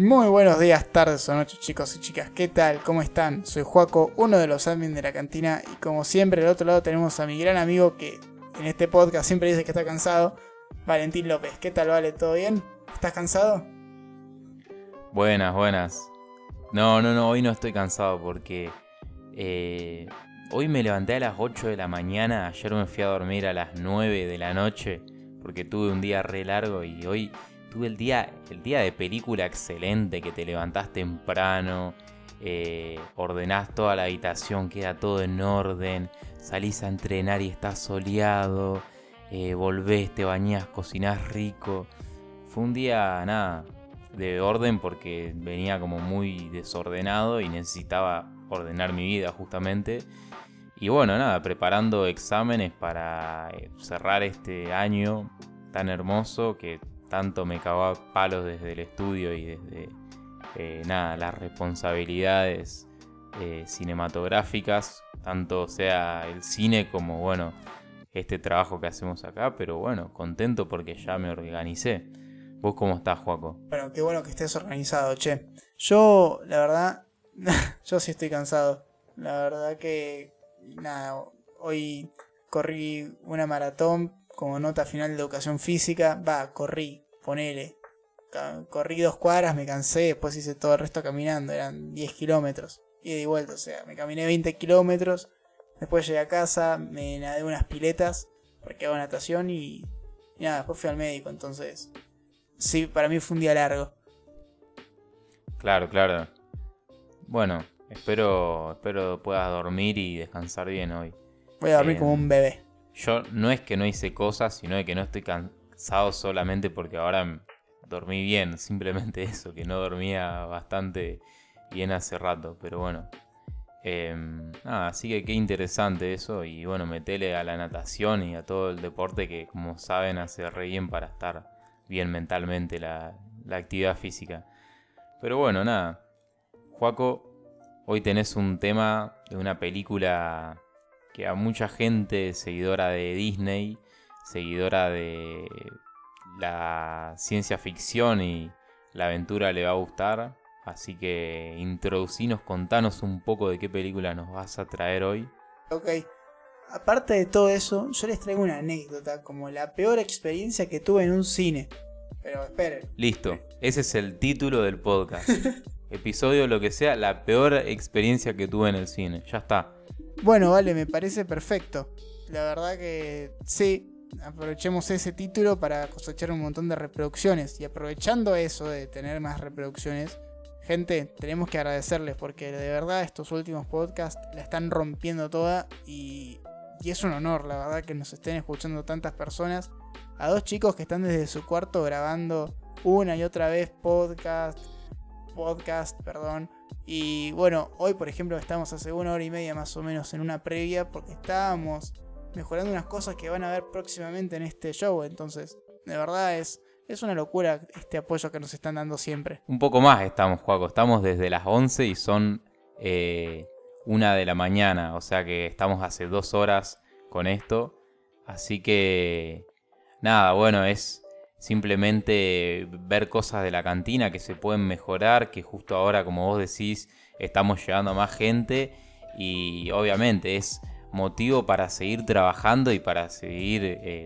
Muy buenos días, tardes o noches chicos y chicas, ¿qué tal? ¿Cómo están? Soy Juaco, uno de los admin de la cantina y como siempre del otro lado tenemos a mi gran amigo que en este podcast siempre dice que está cansado, Valentín López. ¿Qué tal, Vale? ¿Todo bien? ¿Estás cansado? Buenas, buenas. No, no, no, hoy no estoy cansado porque eh, hoy me levanté a las 8 de la mañana, ayer me fui a dormir a las 9 de la noche porque tuve un día re largo y hoy tuve el día, el día de película excelente, que te levantás temprano, eh, ordenás toda la habitación, queda todo en orden, salís a entrenar y estás soleado, eh, volvés, te bañás, cocinás rico. Fue un día, nada, de orden porque venía como muy desordenado y necesitaba ordenar mi vida justamente. Y bueno, nada, preparando exámenes para eh, cerrar este año tan hermoso que tanto me cagó palos desde el estudio y desde eh, nada, las responsabilidades eh, cinematográficas, tanto sea el cine como bueno, este trabajo que hacemos acá, pero bueno, contento porque ya me organicé. ¿Vos cómo estás, Juaco? Bueno, qué bueno que estés organizado, che. Yo, la verdad, yo sí estoy cansado. La verdad que, nada, hoy corrí una maratón como nota final de educación física, va, corrí, ponele. Corrí dos cuadras, me cansé, después hice todo el resto caminando, eran 10 kilómetros. Y de vuelta, o sea, me caminé 20 kilómetros, después llegué a casa, me nadé unas piletas, porque hago natación y, y nada, después fui al médico, entonces... Sí, para mí fue un día largo. Claro, claro. Bueno, espero, espero puedas dormir y descansar bien hoy. Voy a dormir como un bebé. Yo no es que no hice cosas, sino que no estoy cansado solamente porque ahora dormí bien. Simplemente eso, que no dormía bastante bien hace rato. Pero bueno. Em, así que qué interesante eso. Y bueno, metele a la natación y a todo el deporte que, como saben, hace re bien para estar bien mentalmente la, la actividad física. Pero bueno, nada. Juaco, hoy tenés un tema de una película que a mucha gente seguidora de Disney, seguidora de la ciencia ficción y la aventura le va a gustar. Así que introducinos, contanos un poco de qué película nos vas a traer hoy. Ok. Aparte de todo eso, yo les traigo una anécdota, como la peor experiencia que tuve en un cine. Pero esperen. Listo, ese es el título del podcast. Episodio, lo que sea, la peor experiencia que tuve en el cine. Ya está. Bueno, vale, me parece perfecto. La verdad que sí, aprovechemos ese título para cosechar un montón de reproducciones. Y aprovechando eso de tener más reproducciones, gente, tenemos que agradecerles porque de verdad estos últimos podcasts la están rompiendo toda y, y es un honor, la verdad, que nos estén escuchando tantas personas. A dos chicos que están desde su cuarto grabando una y otra vez podcast, podcast, perdón y bueno, hoy por ejemplo estamos hace una hora y media más o menos en una previa porque estábamos mejorando unas cosas que van a ver próximamente en este show. Entonces, de verdad es, es una locura este apoyo que nos están dando siempre. Un poco más estamos, Juaco. Estamos desde las 11 y son eh, una de la mañana. O sea que estamos hace dos horas con esto. Así que, nada, bueno, es simplemente ver cosas de la cantina que se pueden mejorar, que justo ahora, como vos decís, estamos llegando a más gente y obviamente es motivo para seguir trabajando y para seguir, eh,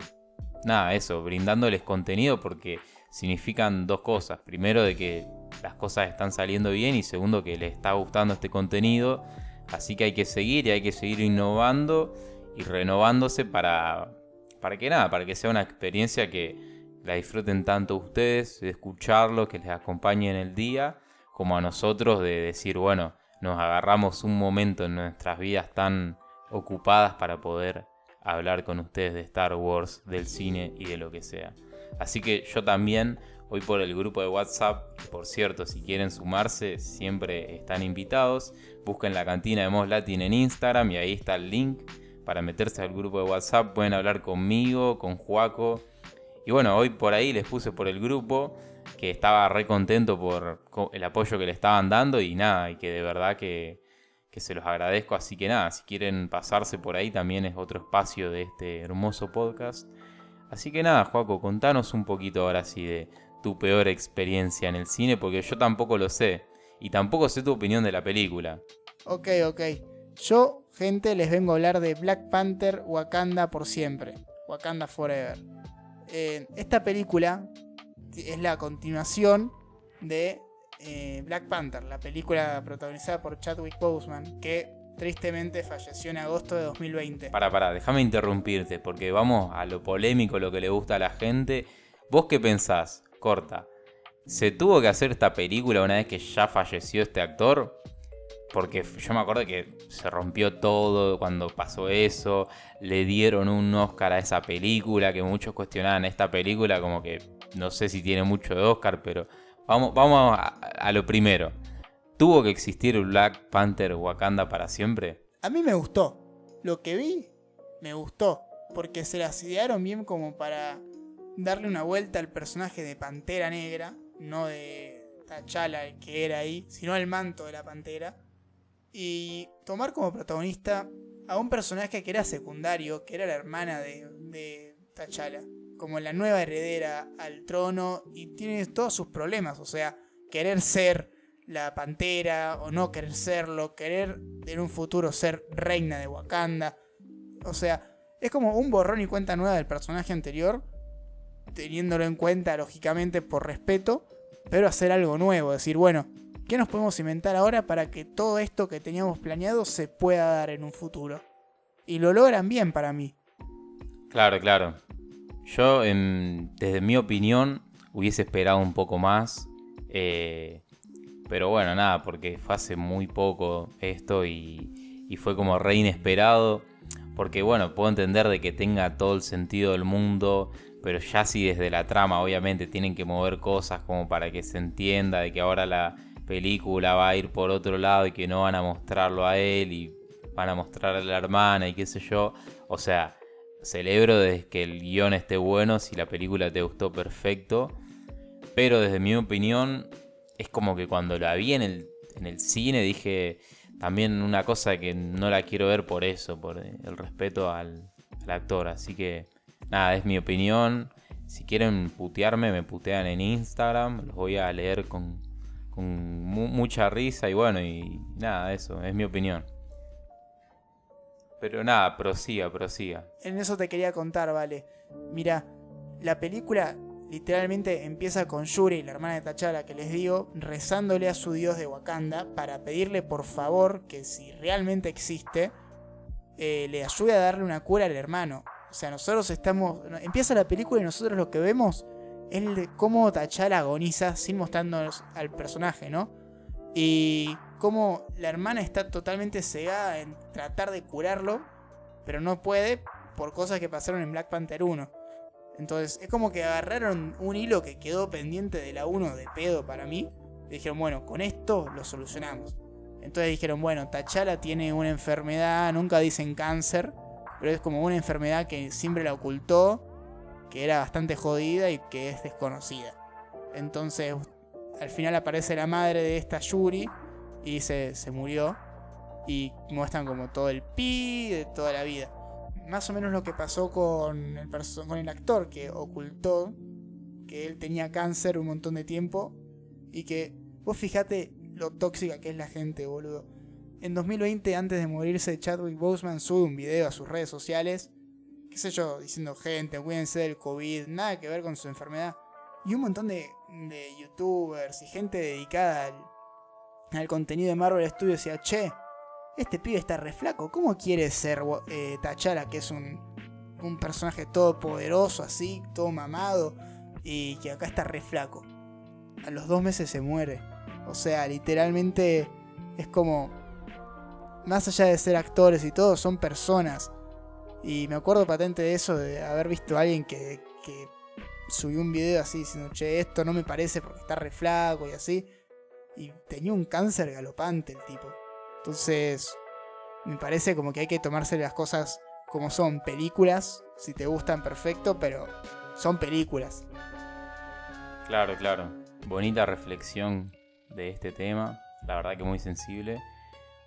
nada, eso, brindándoles contenido porque significan dos cosas. Primero de que las cosas están saliendo bien y segundo que les está gustando este contenido. Así que hay que seguir y hay que seguir innovando y renovándose para, para que nada, para que sea una experiencia que la disfruten tanto ustedes de escucharlo, que les acompañe en el día, como a nosotros de decir, bueno, nos agarramos un momento en nuestras vidas tan ocupadas para poder hablar con ustedes de Star Wars, del cine y de lo que sea. Así que yo también, hoy por el grupo de WhatsApp, por cierto, si quieren sumarse, siempre están invitados. Busquen la cantina de Mos Latin en Instagram y ahí está el link para meterse al grupo de WhatsApp. Pueden hablar conmigo, con Juaco y bueno, hoy por ahí les puse por el grupo que estaba re contento por el apoyo que le estaban dando y nada, y que de verdad que, se los agradezco. Así que nada, si quieren pasarse por ahí también es otro espacio de este hermoso podcast. Así que nada, Joaco, contanos un poquito ahora sí de tu peor experiencia en el cine? Porque yo tampoco lo sé. Y tampoco sé tu opinión de la película. Ok, ok. Yo, gente, les vengo a hablar de Black Panther Wakanda por siempre. Wakanda Forever. Esta película es la continuación de eh, Black Panther, la película protagonizada por Chadwick Boseman, que tristemente falleció en agosto de 2020. Para, para, déjame interrumpirte, porque vamos a lo polémico, lo que le gusta a la gente. ¿Vos qué pensás? Corta. ¿Se tuvo que hacer esta película una vez que ya falleció este actor? Porque yo me acuerdo que se rompió todo cuando pasó eso. Le dieron un Oscar a esa película, que muchos cuestionaban esta película como que no sé si tiene mucho de Oscar, pero vamos, vamos a, lo primero. ¿Tuvo que existir Black Panther Wakanda para siempre? A mí me gustó. Lo que vi, me gustó. Porque se las idearon bien como para darle una vuelta al personaje de Pantera Negra. No de T'Challa, que era ahí, sino el manto de la Pantera y tomar como protagonista a un personaje que era secundario, que era la hermana de, de T'Challa, como la nueva heredera al trono y tiene todos sus problemas, o sea, querer ser la pantera o no querer serlo, querer en un futuro ser reina de Wakanda, o sea, es como un borrón y cuenta nueva del personaje anterior, teniéndolo en cuenta lógicamente por respeto, pero hacer algo nuevo, decir, bueno, ¿Qué nos podemos inventar ahora para que todo esto que teníamos planeado se pueda dar en un futuro? Y lo logran bien para mí. Claro, claro. Yo, desde mi opinión, hubiese esperado un poco más. Eh, pero bueno, nada, porque fue hace muy poco esto y, y fue como re inesperado. Porque bueno, puedo entender de que tenga todo el sentido del mundo, pero ya si desde la trama obviamente tienen que mover cosas como para que se entienda de que ahora la, película va a ir por otro lado y que no van a mostrarlo a él y van a mostrar a la hermana y qué sé yo. O sea, celebro desde que el guion esté bueno, si la película te gustó perfecto. Pero desde mi opinión, es como que cuando la vi en el, en el cine dije también una cosa que no la quiero ver por eso, por el respeto al, al actor. Así que nada, es mi opinión. Si quieren putearme, me putean en Instagram. Los voy a leer con, con mucha risa y bueno, y nada, eso, es mi opinión. Pero nada, prosiga, prosiga. En eso te quería contar, vale. Mira, la película literalmente empieza con Yuri, la hermana de T'Challa que les digo, rezándole a su dios de Wakanda para pedirle por favor que si realmente existe, eh, le ayude a darle una cura al hermano. O sea, nosotros estamos... Empieza la película y nosotros lo que vemos cómo T'Challa agoniza sin mostrarnos al personaje, ¿no? Y cómo la hermana está totalmente cegada en tratar de curarlo, pero no puede por cosas que pasaron en Black Panther 1. Entonces es como que agarraron un hilo que quedó pendiente de la 1 de pedo para mí. Y dijeron, bueno, con esto lo solucionamos. Entonces dijeron, bueno, T'Challa tiene una enfermedad, nunca dicen cáncer, pero es como una enfermedad que siempre la ocultó que era bastante jodida y que es desconocida. Entonces, al final aparece la madre de esta Yuri y se, se murió. Y muestran como todo el pi de toda la vida. Más o menos lo que pasó con el, con el actor que ocultó que él tenía cáncer un montón de tiempo. Y que, vos fijate lo tóxica que es la gente, boludo. En 2020, antes de morirse, Chadwick Boseman sube un video a sus redes sociales qué sé yo, diciendo gente, cuídense del COVID, nada que ver con su enfermedad. Y un montón de, youtubers y gente dedicada al, contenido de Marvel Studios decía, che, este pibe está re flaco, ¿cómo quiere ser eh, T'Challa, que es un, un personaje todopoderoso así, todo mamado, y que acá está re flaco? A los dos meses se muere. O sea, literalmente es como, más allá de ser actores y todo, son personas y me acuerdo patente de eso, de haber visto a alguien que, subió un video así diciendo, che, esto no me parece porque está re flaco y así. Y tenía un cáncer galopante el tipo. Entonces, me parece como que hay que tomarse las cosas como son películas. Si te gustan, perfecto, pero son películas. Claro, claro. Bonita reflexión de este tema. La verdad que muy sensible.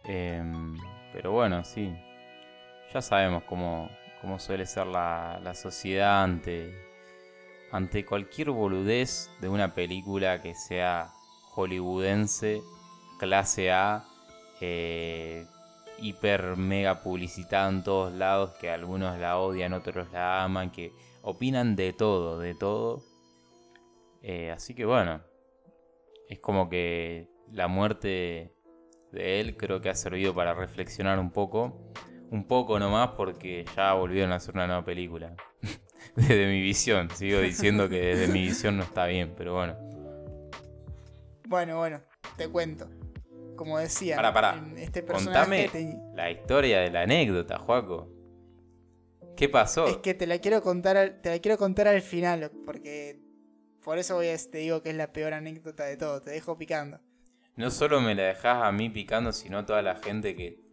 Em, pero bueno, sí, ya sabemos cómo, suele ser la, sociedad ante, ante cualquier boludez de una película que sea hollywoodense, clase A, eh, hiper mega publicitada en todos lados, que algunos la odian, otros la aman, que opinan de todo, de todo. Eh, así que bueno, es como que la muerte de él creo que ha servido para reflexionar un poco. Un poco nomás porque ya volvieron a hacer una nueva película. desde mi visión, sigo diciendo que desde mi visión no está bien, pero bueno. Bueno, bueno, te cuento. Como decía, para, para. este personaje Contame la historia de la anécdota, Juaco. ¿Qué pasó? Es que te la quiero contar al, te la quiero contar al final, porque por eso voy a, te digo que es la peor anécdota de todo, te dejo picando. No solo me la dejas a mí picando, sino a toda la gente que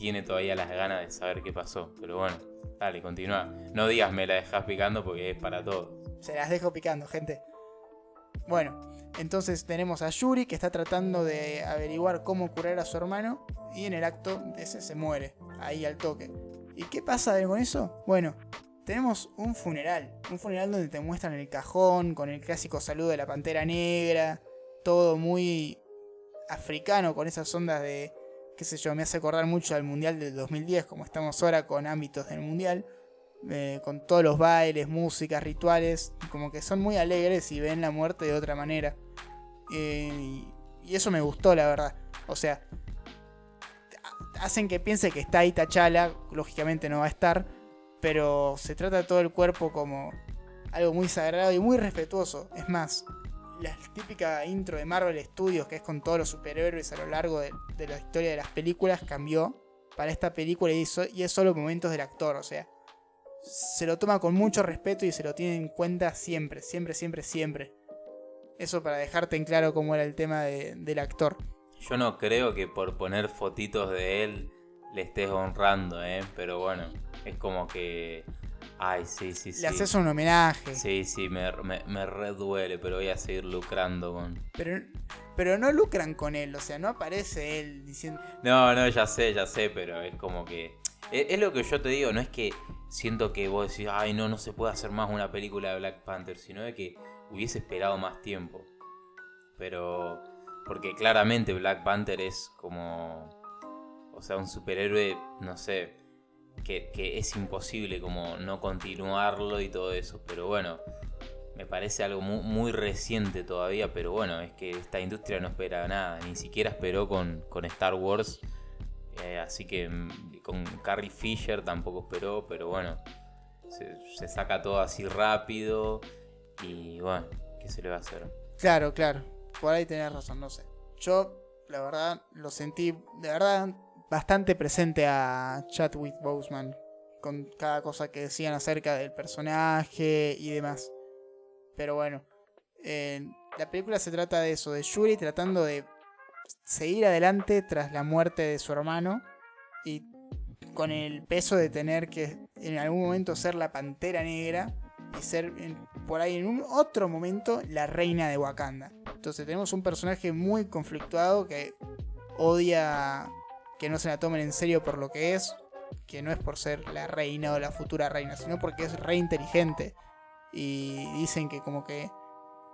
tiene todavía las ganas de saber qué pasó. Pero bueno, dale, continúa. No digas me la dejas picando porque es para todos. Se las dejo picando, gente. Bueno, entonces tenemos a Yuri que está tratando de averiguar cómo curar a su hermano y en el acto ese se muere, ahí al toque. ¿Y qué pasa con eso? Bueno, tenemos un funeral, un funeral donde te muestran el cajón con el clásico saludo de la pantera negra, todo muy africano con esas ondas de, qué sé yo, me hace acordar mucho al Mundial del 2010, como estamos ahora con ámbitos del Mundial, eh, con todos los bailes, músicas, rituales, como que son muy alegres y ven la muerte de otra manera. Eh, y eso me gustó, la verdad. O sea, hacen que piense que está ahí Tachala, lógicamente no va a estar, pero se trata todo el cuerpo como algo muy sagrado y muy respetuoso. Es más, la típica intro de Marvel Studios, que es con todos los superhéroes a lo largo de, la historia de las películas, cambió para esta película y, es solo momentos del actor, o sea, se lo toma con mucho respeto y se lo tiene en cuenta siempre, siempre, siempre, siempre. Eso para dejarte en claro cómo era el tema del actor. Yo no creo que por poner fotitos de él le estés honrando, ¿eh? Pero bueno, es como que Ay, sí, sí, sí. Le haces un homenaje. Sí, sí, me, me, reduele, pero voy a seguir lucrando con. Pero, pero no lucran con él, o sea, no aparece él diciendo. No, no, ya sé, ya sé, pero es como que. Es, lo que yo te digo, no es que siento que vos decís, ay, no, no se puede hacer más una película de Black Panther, sino de que hubiese esperado más tiempo. Pero. Porque claramente Black Panther es como. O sea, un superhéroe, no sé, que, es imposible como no continuarlo y todo eso. Pero bueno, me parece algo muy, reciente todavía, pero bueno, es que esta industria no espera nada, ni siquiera esperó con, Star Wars. Eh, así que mm, con Carrie Fisher tampoco esperó, pero bueno, se, saca todo así rápido y bueno, ¿qué se le va a hacer? Claro, claro, por ahí tenés razón, no sé. Yo, la verdad, lo sentí, de verdad, bastante presente a Chadwick Boseman con cada cosa que decían acerca del personaje y demás. Pero bueno, la película se trata de eso, de Yuri tratando de seguir adelante tras la muerte de su hermano y con el peso de tener que en algún momento ser la pantera negra y ser por ahí en un otro momento la reina de Wakanda. Entonces tenemos un personaje muy conflictuado que odia que no se la tomen en serio por lo que es, que no es por ser la reina o la futura reina, sino porque es re inteligente. Y dicen que como que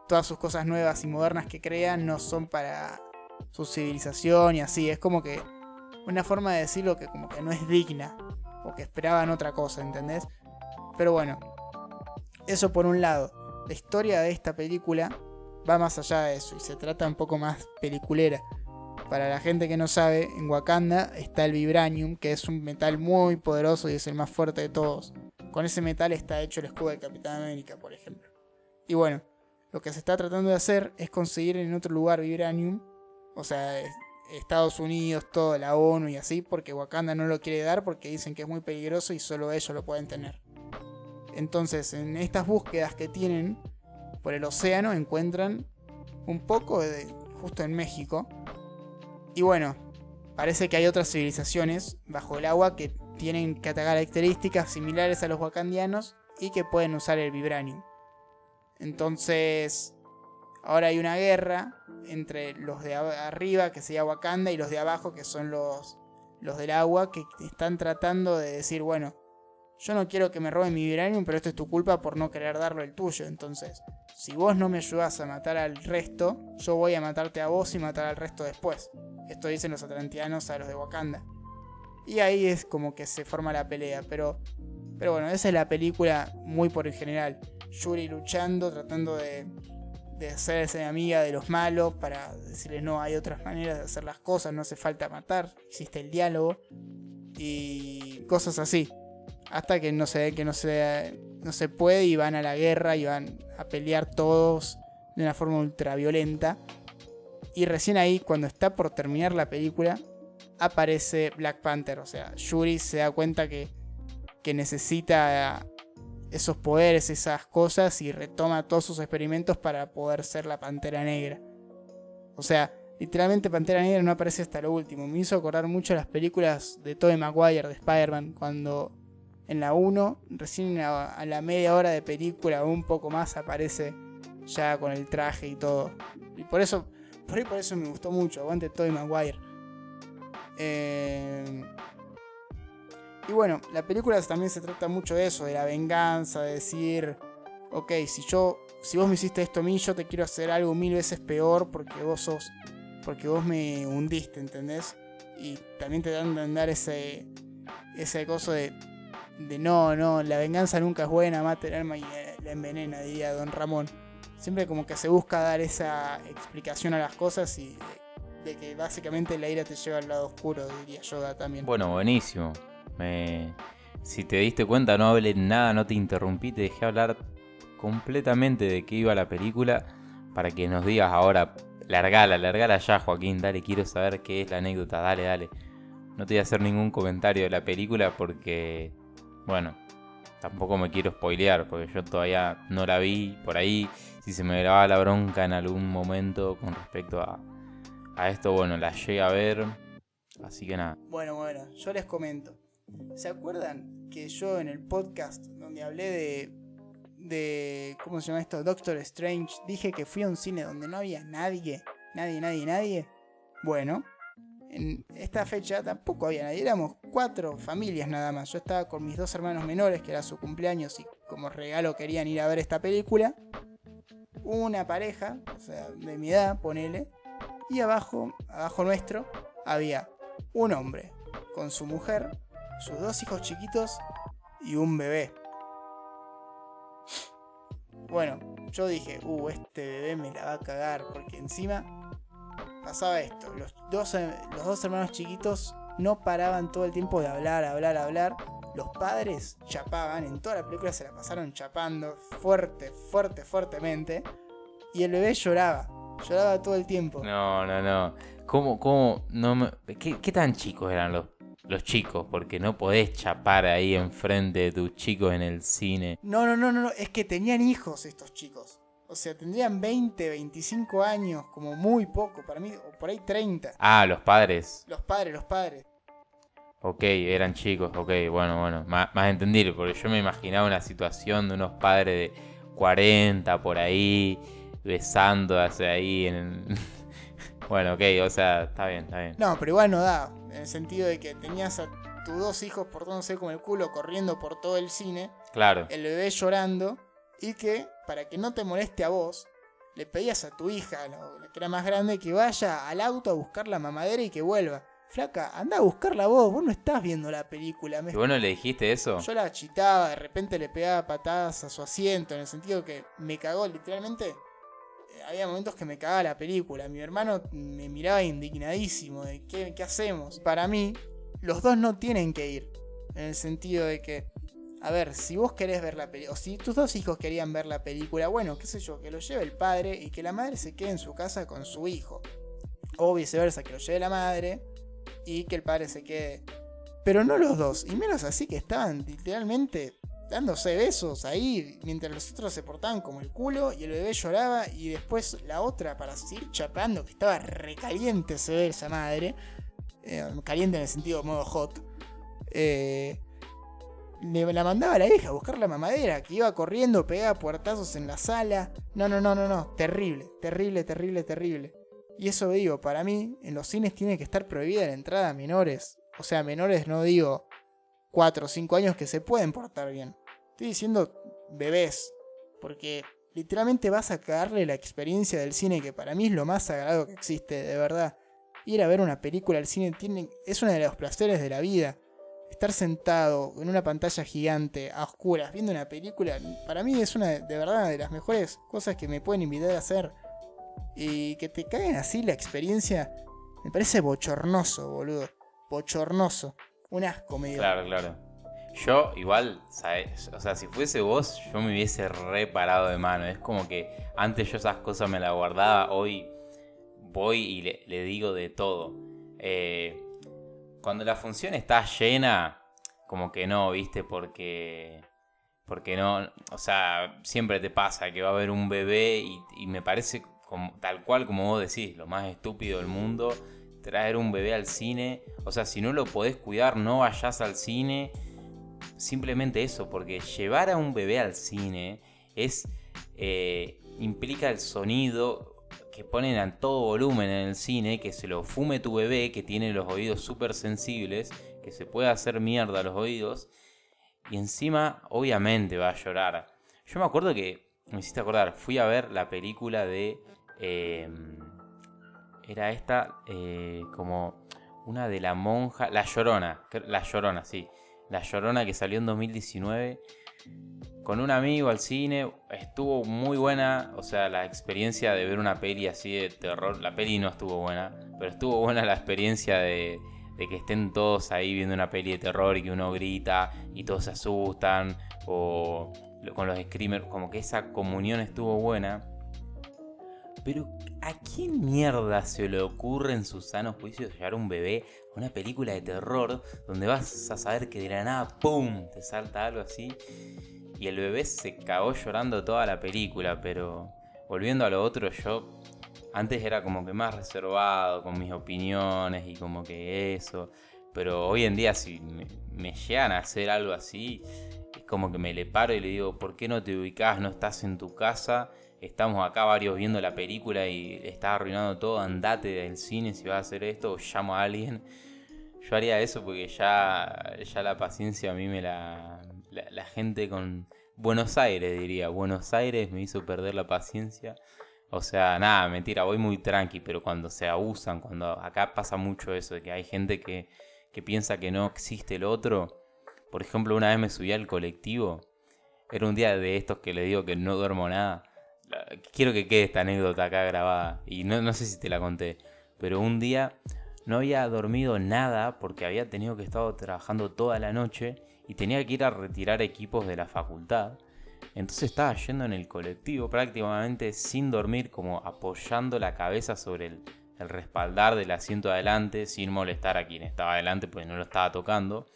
todas sus cosas nuevas y modernas que crean no son para su civilización y así. Es como que una forma de decirlo que como que no es digna. O que esperaban otra cosa, ¿entendés? Pero bueno, eso por un lado. La historia de esta película va más allá de eso y se trata un poco más peliculera. Para la gente que no sabe, en Wakanda está el Vibranium, que es un metal muy poderoso y es el más fuerte de todos. Con ese metal está hecho el escudo de Capitán América, por ejemplo. Y bueno, lo que se está tratando de hacer es conseguir en otro lugar Vibranium, o sea, Estados Unidos, toda la ONU y así, porque Wakanda no lo quiere dar porque dicen que es muy peligroso y solo ellos lo pueden tener. Entonces, en estas búsquedas que tienen por el océano, encuentran un poco de, justo en México, y bueno, parece que hay otras civilizaciones bajo el agua que tienen características similares a los wakandianos y que pueden usar el vibranium. Entonces, ahora hay una guerra entre los de arriba, que sería Wakanda, y los de abajo, que son los, los del agua, que están tratando de decir, bueno, yo no quiero que me roben mi vibranium, pero esto es tu culpa por no querer darlo el tuyo. Entonces, si vos no me ayudás a matar al resto, yo voy a matarte a vos y matar al resto después. Esto dicen los atlantianos a los de Wakanda. Y ahí es como que se forma la pelea, pero, pero bueno, esa es la película muy por el general. Yuri luchando, tratando de, de hacerse amiga de los malos para decirles no, hay otras maneras de hacer las cosas, no hace falta matar, existe el diálogo y cosas así. Hasta que no se que no se, no se puede y van a la guerra y van a pelear todos de una forma ultra violenta. Y recién ahí, cuando está por terminar la película, aparece Black Panther. O sea, Yuri se da cuenta que, que necesita esos poderes, esas cosas y retoma todos sus experimentos para poder ser la Pantera Negra. O sea, literalmente Pantera Negra no aparece hasta lo último. Me hizo acordar mucho las películas de Tobey Maguire, de Spider-Man, cuando en la 1, recién a, la media hora de película o un poco más aparece ya con el traje y todo. Y por eso, por, ahí por eso me gustó mucho, aguante Tobey Maguire. Eh, y bueno, la película también se trata mucho de eso, de la venganza, de decir, ok, si yo, si vos me hiciste esto a mí, yo te quiero hacer algo mil veces peor porque vos sos, porque vos me hundiste, ¿entendés? Y también te dan de andar ese, ese coso de, de no, no, la venganza nunca es buena, mata el alma y la envenena, diría Don Ramón. Siempre como que se busca dar esa explicación a las cosas y de, de que básicamente la ira te lleva al lado oscuro, diría Yoda también. Bueno, buenísimo. Me... Si te diste cuenta, no hablé nada, no te interrumpí, te dejé hablar completamente de qué iba la película para que nos digas ahora, largala, largala ya, Joaquín, dale, quiero saber qué es la anécdota, dale, dale. No te voy a hacer ningún comentario de la película porque, bueno, tampoco me quiero spoilear porque yo todavía no la vi por ahí. Si se me graba la bronca en algún momento con respecto a, a esto, bueno, la llegué a ver. Así que nada. Bueno, bueno, yo les comento. ¿Se acuerdan que yo en el podcast donde hablé de. de. ¿cómo se llama esto? Doctor Strange, dije que fui a un cine donde no había nadie? Nadie, nadie, nadie. Bueno, en esta fecha tampoco había nadie, éramos cuatro familias nada más. Yo estaba con mis dos hermanos menores, que era su cumpleaños y como regalo querían ir a ver esta película. Una pareja, o sea, de mi edad, ponele. Y abajo, abajo nuestro, había un hombre con su mujer, sus dos hijos chiquitos y un bebé. Bueno, yo dije, uh, este bebé me la va a cagar, porque encima pasaba esto. Los dos, los dos hermanos chiquitos no paraban todo el tiempo de hablar, hablar, hablar. Los padres chapaban, en toda la película se la pasaron chapando fuerte, fuerte, fuertemente. Y el bebé lloraba, lloraba todo el tiempo. No, no, no. ¿Cómo, cómo, no me... ¿Qué, qué tan chicos eran los, los chicos? Porque no podés chapar ahí enfrente de tus chicos en el cine. No, no, no, no, no, es que tenían hijos estos chicos. O sea, tendrían 20, 25 años, como muy poco, para mí, o por ahí 30. Ah, los padres. Los padres, los padres. Ok, eran chicos, ok, bueno, bueno, más, más entendible, porque yo me imaginaba una situación de unos padres de 40 por ahí, besándose ahí en... bueno, ok, o sea, está bien, está bien. No, pero igual no da, en el sentido de que tenías a tus dos hijos portándose como el culo, corriendo por todo el cine, Claro. el bebé llorando, y que, para que no te moleste a vos, le pedías a tu hija, la la que era más grande, que vaya al auto a buscar la mamadera y que vuelva. Flaca, anda a buscarla vos, vos no estás viendo la película. ¿Y vos no le dijiste eso? Yo la chitaba, de repente le pegaba patadas a su asiento, en el sentido que me cagó literalmente. eh, Había momentos que me cagaba la película. Mi hermano me miraba indignadísimo de qué, qué hacemos. Para mí, los dos no tienen que ir. En el sentido de que, a ver, si vos querés ver la película, o si tus dos hijos querían ver la película, bueno, qué sé yo, que lo lleve el padre y que la madre se quede en su casa con su hijo. O viceversa, que lo lleve la madre y que el padre se quede pero no los dos, y menos así que estaban literalmente dándose besos ahí, mientras los otros se portaban como el culo y el bebé lloraba y después la otra para seguir chapando, que estaba recaliente se ve esa madre, eh, caliente en el sentido modo hot, eh, le la mandaba la hija a buscar la mamadera, que iba corriendo, pegaba puertazos en la sala, no, no, no, no, no, terrible, terrible, terrible, terrible. Y eso digo, para mí, en los cines tiene que estar prohibida la entrada a menores. O sea, menores no digo 4 o 5 años que se pueden portar bien. Estoy diciendo bebés, porque literalmente vas a cagarle la experiencia del cine, que para mí es lo más sagrado que existe, de verdad. Ir a ver una película al cine tiene, es uno de los placeres de la vida. Estar sentado en una pantalla gigante, a oscuras, viendo una película, para mí es una de verdad de las mejores cosas que me pueden invitar a hacer. Y que te caigan así la experiencia, me parece bochornoso, boludo. Bochornoso. Un asco medio. Claro, claro. Yo igual, o sea, si fuese vos, yo me hubiese reparado de mano. Es como que antes yo esas cosas me las guardaba, hoy voy y le, digo de todo. Eh, cuando la función está llena, como que no, ¿viste? Porque... Porque no, o sea, siempre te pasa que va a haber un bebé y, me parece tal cual como vos decís, lo más estúpido del mundo, traer un bebé al cine. O sea, si no lo podés cuidar, no vayas al cine simplemente eso, porque llevar a un bebé al cine es eh, implica el sonido que ponen a todo volumen en el cine, que se lo fume tu bebé, que tiene los oídos súper sensibles, que se puede hacer mierda a los oídos, y encima obviamente va a llorar. Yo me acuerdo que, me hiciste acordar, fui a ver la película de... Em, era esta eh, como una de la monja, La Llorona, La Llorona, sí. La Llorona que salió en 2019 con un amigo al cine. Estuvo muy buena, o sea, la experiencia de ver una peli así de terror. La peli no estuvo buena, pero estuvo buena la experiencia de, que estén todos ahí viendo una peli de terror y que uno grita y todos se asustan. O con los screamers, como que esa comunión estuvo buena. Pero ¿a quién mierda se le ocurre en sus sanos juicios llevar un bebé una película de terror donde vas a saber que de la nada, ¡pum!, te salta algo así. Y el bebé se cagó llorando toda la película, pero volviendo a lo otro, yo antes era como que más reservado con mis opiniones y como que eso. Pero hoy en día si me, llegan a hacer algo así, es como que me le paro y le digo, ¿por qué no te ubicás? No estás en tu casa. Estamos acá varios viendo la película y estás arruinando todo. Andate del cine si vas a hacer esto o llamo a alguien. Yo haría eso porque ya, ya la paciencia a mí me la, la, gente con Buenos Aires diría. Buenos Aires me hizo perder la paciencia. O sea, nada, mentira, voy muy tranqui, pero cuando se abusan, cuando acá pasa mucho eso, de que hay gente que, que piensa que no existe el otro. Por ejemplo, una vez me subí al colectivo. Era un día de estos que le digo que no duermo nada. Quiero que quede esta anécdota acá grabada. Y no, no sé si te la conté. Pero un día no había dormido nada porque había tenido que estar trabajando toda la noche y tenía que ir a retirar equipos de la facultad. Entonces estaba yendo en el colectivo prácticamente sin dormir, como apoyando la cabeza sobre el, respaldar del asiento adelante, sin molestar a quien estaba adelante porque no lo estaba tocando.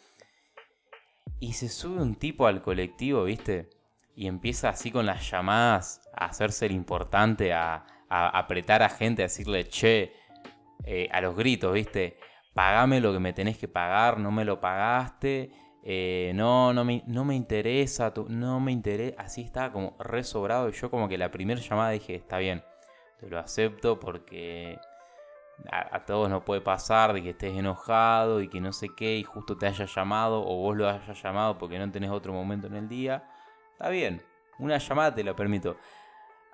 Y se sube un tipo al colectivo, ¿viste? Y empieza así con las llamadas a hacerse el importante, a, apretar a gente, a decirle, che, eh, a los gritos, ¿viste? Pagame lo que me tenés que pagar, no me lo pagaste, eh, no, no me, no me interesa, no me interesa. Así estaba como resobrado y yo como que la primera llamada dije, está bien, te lo acepto porque a, todos no puede pasar de que estés enojado y que no sé qué y justo te haya llamado o vos lo hayas llamado porque no tenés otro momento en el día. Está bien, una llamada te lo permito.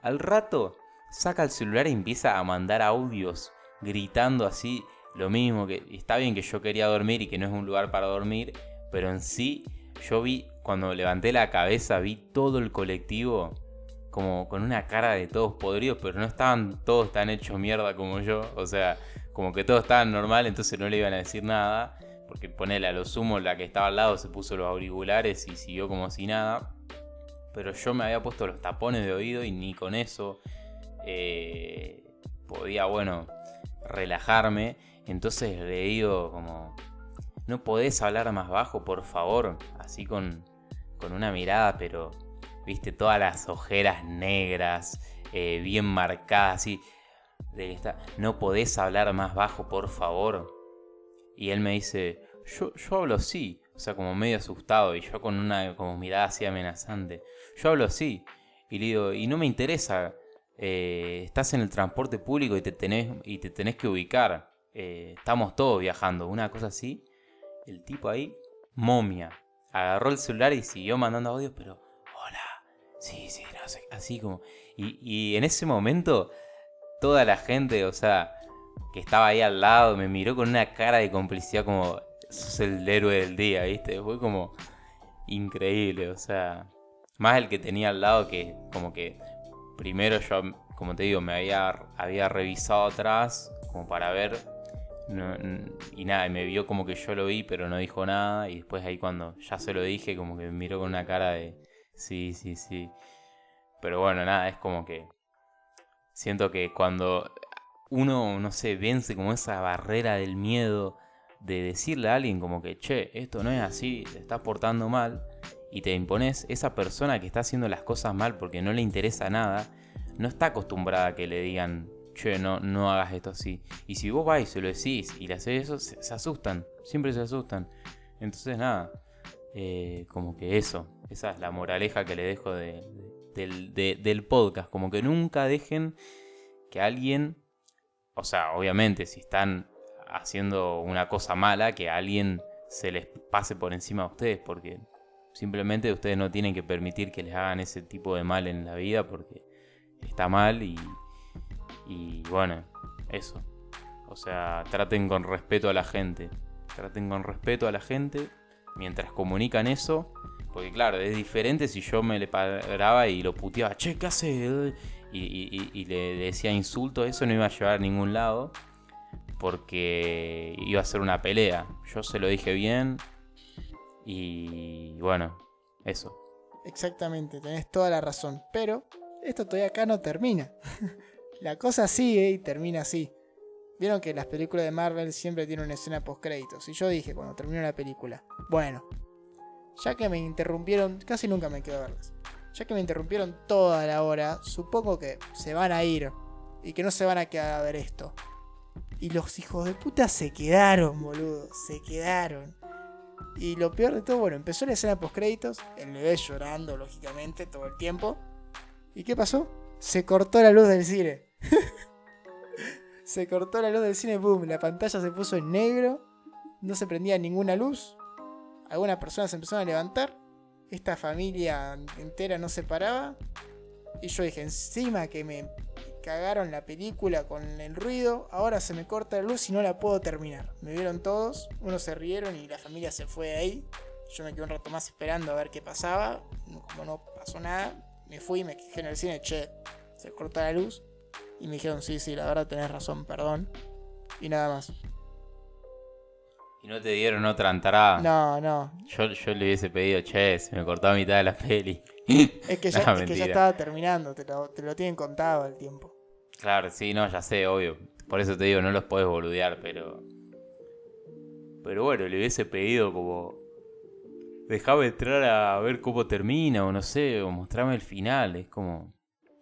Al rato saca el celular y empieza a mandar audios gritando así lo mismo, que está bien que yo quería dormir y que no es un lugar para dormir, pero en sí yo vi, cuando levanté la cabeza, vi todo el colectivo como con una cara de todos podridos, pero no estaban todos tan hechos mierda como yo, o sea, como que todos estaban normal, entonces no le iban a decir nada, porque ponele a lo sumo la que estaba al lado se puso los auriculares y siguió como si nada, pero yo me había puesto los tapones de oído y ni con eso eh, podía, bueno, relajarme. Entonces le digo como, ¿no podés hablar más bajo, por favor? Así con, con una mirada, pero, viste, todas las ojeras negras, eh, bien marcadas, así. De esta, ¿no podés hablar más bajo, por favor? Y él me dice, yo, yo hablo así, o sea, como medio asustado, y yo con una como mirada así amenazante. Yo hablo así. Y le digo, y no me interesa eh, estás en el transporte público y te tenés, y te tenés que ubicar. Eh, estamos todos viajando, una cosa así. El tipo ahí momia. Agarró el celular y siguió mandando audios, pero, hola, sí, sí, no sé, así como... Y, y en ese momento, toda la gente, o sea, que estaba ahí al lado, me miró con una cara de complicidad como, sos el héroe del día, ¿viste? Fue como increíble, o sea, más el que tenía al lado que como que primero yo, como te digo, me había, había revisado atrás como para ver y nada, me vio como que yo lo vi, pero no dijo nada. Y después ahí cuando ya se lo dije, como que me miró con una cara de sí, sí, sí. Pero bueno, nada, es como que siento que cuando uno, no sé, vence como esa barrera del miedo de decirle a alguien como que, che, esto no es así, te estás portando mal, y te impones, esa persona que está haciendo las cosas mal porque no le interesa nada, no está acostumbrada a que le digan, che, no, no hagas esto así. Y si vos vais y se lo decís y le haces eso, se, asustan, siempre se asustan. Entonces, nada, eh, como que eso, esa es la moraleja que le dejo del, podcast, como que nunca dejen que alguien, o sea, obviamente si están haciendo una cosa mala, que alguien se les pase por encima a ustedes, porque simplemente ustedes no tienen que permitir que les hagan ese tipo de mal en la vida, porque está mal y y bueno, eso. O sea, traten con respeto a la gente. Traten con respeto a la gente mientras comunican eso. Porque claro, es diferente si yo me le paraba y lo puteaba, che, ¿qué hace? Y, le decía insulto, eso no iba a llevar a ningún lado. Porque iba a ser una pelea. Yo se lo dije bien. Y bueno, eso. Exactamente, tenés toda la razón. Pero esto todavía acá no termina. La cosa sigue y termina así. Vieron que las películas de Marvel siempre tienen una escena post créditos. Y yo dije cuando terminó la película, bueno, ya que me interrumpieron, casi nunca me quedo a verlas. Ya que me interrumpieron toda la hora, supongo que se van a ir y que no se van a quedar a ver esto. Y los hijos de puta se quedaron, boludo, se quedaron. Y lo peor de todo, bueno, empezó la escena post créditos, el bebé llorando, lógicamente, todo el tiempo. ¿Y qué pasó? Se cortó la luz del cine. se cortó la luz del cine, boom, la pantalla se puso en negro, no se prendía ninguna luz, algunas personas se empezaron a levantar, esta familia entera no se paraba, y yo dije, encima que me cagaron la película con el ruido, ahora se me corta la luz y no la puedo terminar. Me vieron todos, unos se rieron y la familia se fue de ahí. Yo me quedé un rato más esperando a ver qué pasaba. Como no pasó nada, me fui, me quejé en el cine, che, se corta la luz. Y me dijeron, sí, sí, la verdad tenés razón, perdón. Y nada más. ¿Y no te dieron otra entrada? No, no. Yo, yo le hubiese pedido, che, se me cortó a mitad de la peli. Es que ya, estaba terminando, te lo, te lo tienen contado el tiempo. Claro, sí, no, ya sé, obvio. Por eso te digo, no los puedes boludear, pero. Pero bueno, le hubiese pedido como. Dejame entrar a ver cómo termina, o no sé, o mostrame el final. Es como.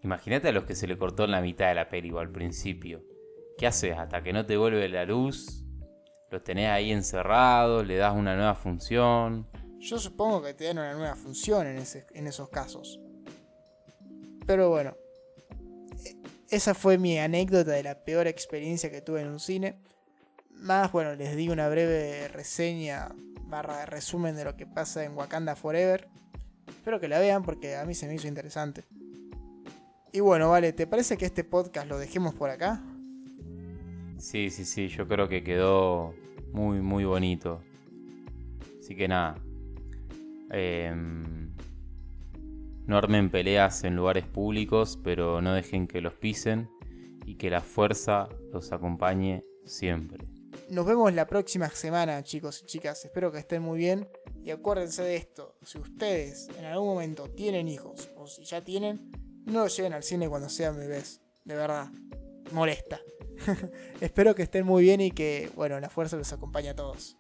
Imagínate a los que se le cortó en la mitad de la peli al principio. ¿Qué haces hasta que no te vuelve la luz? Los tenés ahí encerrados, le das una nueva función. Yo supongo que te dan una nueva función en esos casos. Pero bueno, esa fue mi anécdota de la peor experiencia que tuve en un cine. Más, bueno, les di una breve reseña barra resumen de lo que pasa en Wakanda Forever. Espero que la vean porque a mí se me hizo interesante. Y bueno, vale, ¿te parece que este podcast lo dejemos por acá? Sí, sí, sí, yo creo que quedó muy, muy bonito. Así que nada. Em, no armen peleas en lugares públicos, pero no dejen que los pisen y que la fuerza los acompañe siempre. Nos vemos la próxima semana, chicos y chicas. Espero que estén muy bien. Y acuérdense de esto. Si ustedes en algún momento tienen hijos o si ya tienen, no lleguen al cine cuando sean bebés. De verdad. Molesta. Espero que estén muy bien y que, bueno, la fuerza los acompañe a todos.